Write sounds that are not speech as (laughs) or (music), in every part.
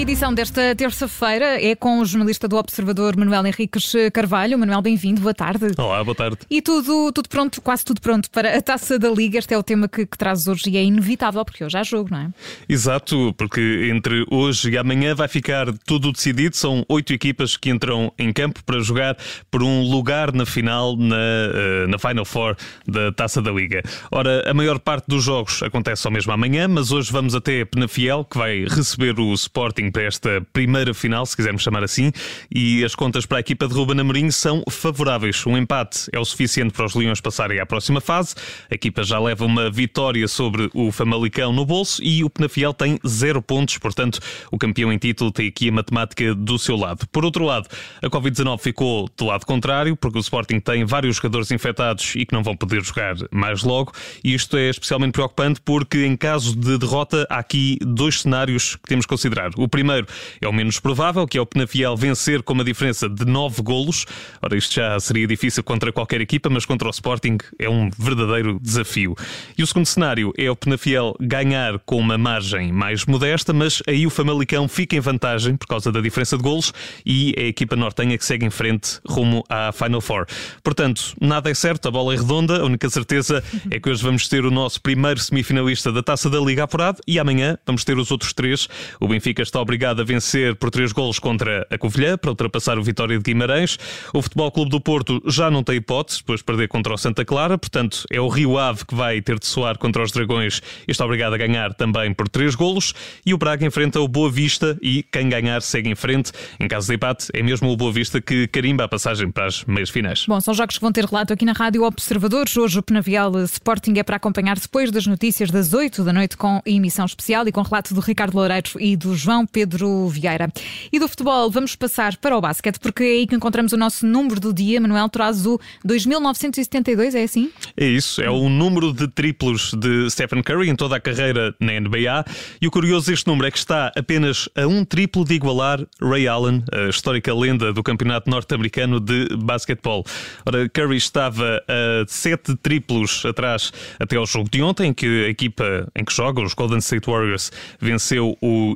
edição desta terça-feira é com o jornalista do Observador Manuel Henriques Carvalho. Manuel, bem-vindo, boa tarde. Olá, boa tarde. E tudo, tudo pronto, quase tudo pronto para a taça da Liga. Este é o tema que, que traz hoje e é inevitável, porque hoje há jogo, não é? Exato, porque entre hoje e amanhã vai ficar tudo decidido. São oito equipas que entram em campo para jogar por um lugar na final, na, eh, na Final Four da taça da Liga. Ora, a maior parte dos jogos acontece só mesmo amanhã, mas hoje vamos até Penafiel, que vai receber o Sporting para esta primeira final, se quisermos chamar assim, e as contas para a equipa de Ruben Amorim são favoráveis. Um empate é o suficiente para os Leões passarem à próxima fase. A equipa já leva uma vitória sobre o Famalicão no bolso e o Penafiel tem zero pontos, portanto, o campeão em título tem aqui a matemática do seu lado. Por outro lado, a Covid-19 ficou do lado contrário, porque o Sporting tem vários jogadores infectados e que não vão poder jogar mais logo, e isto é especialmente preocupante porque, em caso de derrota, há aqui dois cenários que temos que considerar. O primeiro é o menos provável, que é o Penafiel vencer com uma diferença de 9 golos. Ora, isto já seria difícil contra qualquer equipa, mas contra o Sporting é um verdadeiro desafio. E o segundo cenário é o Penafiel ganhar com uma margem mais modesta, mas aí o Famalicão fica em vantagem por causa da diferença de golos e é a equipa nortenha que segue em frente rumo à Final Four. Portanto, nada é certo, a bola é redonda, a única certeza (laughs) é que hoje vamos ter o nosso primeiro semifinalista da Taça da Liga apurado e amanhã vamos ter os outros três. O Benfica está obrigado a vencer por três golos contra a Covilhã para ultrapassar o Vitória de Guimarães. O Futebol Clube do Porto já não tem hipótese depois de perder contra o Santa Clara, portanto é o Rio Ave que vai ter de soar contra os Dragões e está obrigado a ganhar também por três golos. E o Braga enfrenta o Boa Vista e quem ganhar segue em frente. Em caso de empate, é mesmo o Boa Vista que carimba a passagem para as meias finais. Bom, são jogos que vão ter relato aqui na Rádio Observadores. Hoje o Penavial Sporting é para acompanhar depois das notícias das 8 da noite com emissão especial e com relato do Ricardo Loureiro e do João Vieira. E do futebol, vamos passar para o basquete, porque é aí que encontramos o nosso número do dia. Manuel traz o 2972, é assim? É isso, é o número de triplos de Stephen Curry em toda a carreira na NBA. E o curioso deste número é que está apenas a um triplo de igualar Ray Allen, a histórica lenda do campeonato norte-americano de basquetebol. Ora, Curry estava a sete triplos atrás até ao jogo de ontem, em que a equipa em que joga, os Golden State Warriors, venceu o,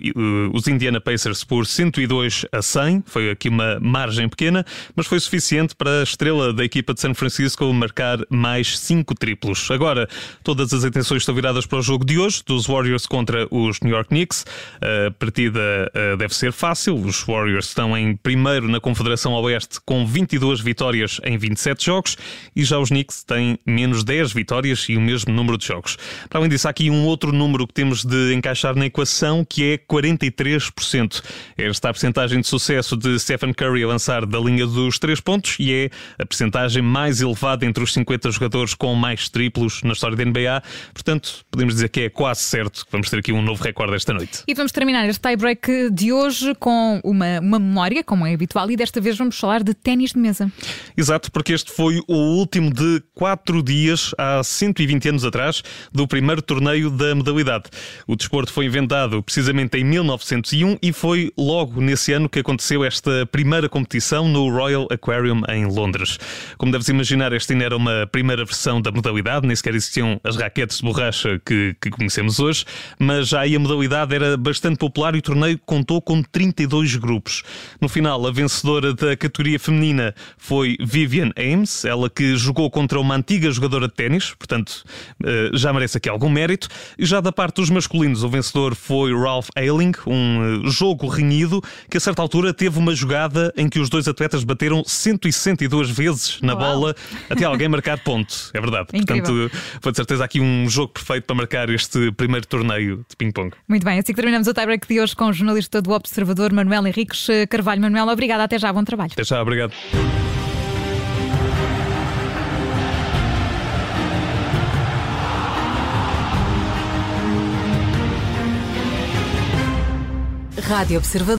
os Indiana Pacers por 102 a 100. Foi aqui uma margem pequena, mas foi suficiente para a estrela da equipa de San Francisco marcar mais cinco triplos. Agora, todas as atenções estão viradas para o jogo de hoje, dos Warriors contra os New York Knicks. A partida deve ser fácil. Os Warriors estão em primeiro na Confederação Oeste com 22 vitórias em 27 jogos e já os Knicks têm menos 10 vitórias e o mesmo número de jogos. Para além disso, há aqui um outro número que temos de encaixar na equação que é 43%. Esta é a percentagem de sucesso de Stephen Curry a lançar da linha dos 3 pontos e é a percentagem mais elevada entre os 50 jogadores com mais triplos na história da NBA. Portanto, podemos dizer que é quase certo que vamos ter aqui um novo recorde esta noite. E vamos terminar este tie-break de hoje com uma, uma memória, como é habitual, e desta vez vamos falar de ténis de mesa. Exato, porque este foi o último de quatro dias, há 120 anos atrás, do primeiro torneio da modalidade. O desporto foi inventado precisamente em 1901 e foi logo nesse ano que aconteceu esta primeira competição no Royal Aquarium em Londres. Como deves imaginar, esta ainda era uma primeira versão da modalidade, nem sequer existiam as raquetes de borracha que, que conhecemos hoje, mas já aí a modalidade era bastante popular e o torneio contou com 32 grupos. No final, a vencedora da categoria feminina foi Vivian Ames, ela que jogou contra uma antiga jogadora de ténis, portanto eh, já merece aqui algum mérito. E já da parte dos masculinos, o vencedor foi Ralph Ailing, um eh, jogo renhido que a certa altura teve uma jogada em que os dois atletas bateram 162 vezes na Uau. bola até alguém marcar ponto. É verdade. (laughs) Incrível. Portanto, foi de certeza aqui um jogo perfeito para marcar este primeiro torneio de ping-pong. Muito bem, assim que terminamos o tie-break de hoje com o jornalista do Observador, Manuel Henriques Carvalho. Manuel, obrigada. Até já, bom trabalho. Até já, obrigado. Rádio Observador.